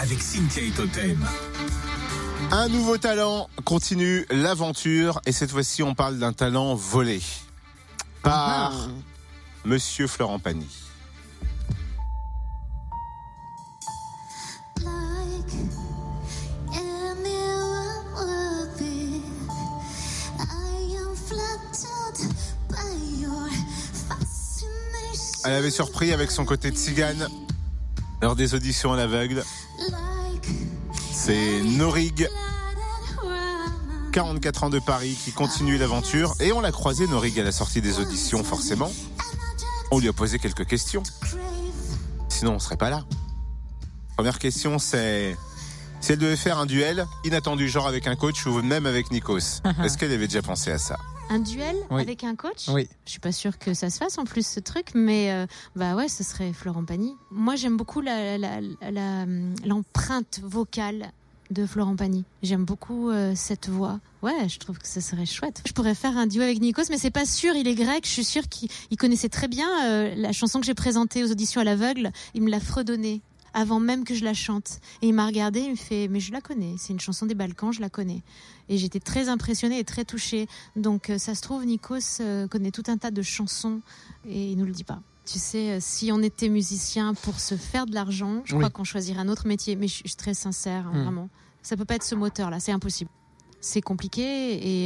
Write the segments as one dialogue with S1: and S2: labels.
S1: avec Cynthia et Totem.
S2: Un nouveau talent continue l'aventure et cette fois-ci on parle d'un talent volé par
S3: Ah.
S2: Monsieur Florent Pagny. Elle avait surpris avec son côté de cigane lors des auditions à l'aveugle. C'est Norig,
S4: blooded woman.
S2: 44 ans de Paris, qui continue l'aventure et on l'a croisé Norig à la sortie des auditions forcément. On lui a posé quelques questions, sinon on serait pas là. Première question c'est si elle devait faire un duel inattendu genre avec un coach ou même avec Nikos, est-ce qu'elle avait déjà pensé à ça?
S3: Un duel
S5: Oui.
S3: avec un coach
S5: Oui.
S3: Je suis pas sûre que ça se fasse en plus ce truc, mais euh, bah ouais, ce serait Florent Pagny. Moi, j'aime beaucoup la- l'empreinte vocale de Florent Pagny. J'aime beaucoup euh, cette voix. Ouais, je trouve que ça serait chouette. Je pourrais faire un duo avec Nikos, mais c'est pas sûr. Il est grec. Je suis sûre qu'il il connaissait très bien euh, la chanson que j'ai présentée aux auditions à l'aveugle. Il me l'a fredonnée avant même que je la chante. Et il m'a regardé, il me fait, mais je la connais. C'est une chanson des Balkans, je la connais. Et j'étais très impressionnée et très touchée. Donc euh, ça se trouve, Nikos euh, connaît tout un tas de chansons et il nous le dit pas. Tu sais, euh, si on était musicien pour se faire de l'argent, je
S5: Oui.
S3: crois qu'on choisirait un autre métier. Mais je je suis très sincère, hein,
S5: Hmm.
S3: vraiment. Ça peut pas être ce moteur-là, c'est impossible. C'est compliqué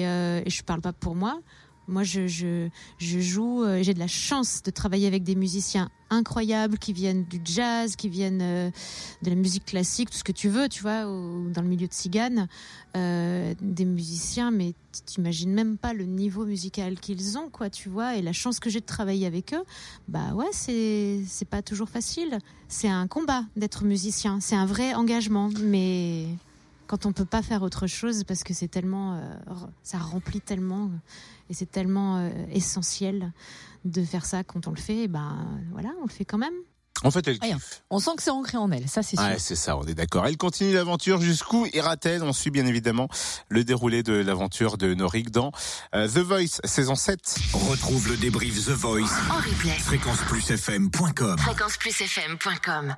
S3: et, euh, et je parle pas pour moi. Moi, je, je, joue, euh, j'ai de la chance de travailler avec des musiciens incroyables qui viennent du jazz, qui viennent euh, de la musique classique, tout ce que tu veux, tu vois, ou dans le milieu de Cigane. Euh, des musiciens, mais t'imagines même pas le niveau musical qu'ils ont, quoi, tu vois, et la chance que j'ai de travailler avec eux. Bah ouais, c'est c'est pas toujours facile. C'est un combat d'être musicien, c'est un vrai engagement, mais quand on peut pas faire autre chose parce que c'est tellement, euh, ça remplit tellement et c'est tellement euh, essentiel de faire ça quand on le fait, et ben voilà, on le fait quand même.
S2: En fait, elle kiffe.
S5: On sent que c'est ancré en elle, ça c'est sûr.
S2: Ouais, c'est ça, on est d'accord. Elle continue l'aventure jusqu'où ira-t-elle? On suit bien évidemment le déroulé de l'aventure de Norik dans euh, The Voice saison 7.
S1: Retrouve le débrief The Voice.
S6: En replay.
S1: Fréquenceplusfm.com.
S6: Fréquenceplusfm.com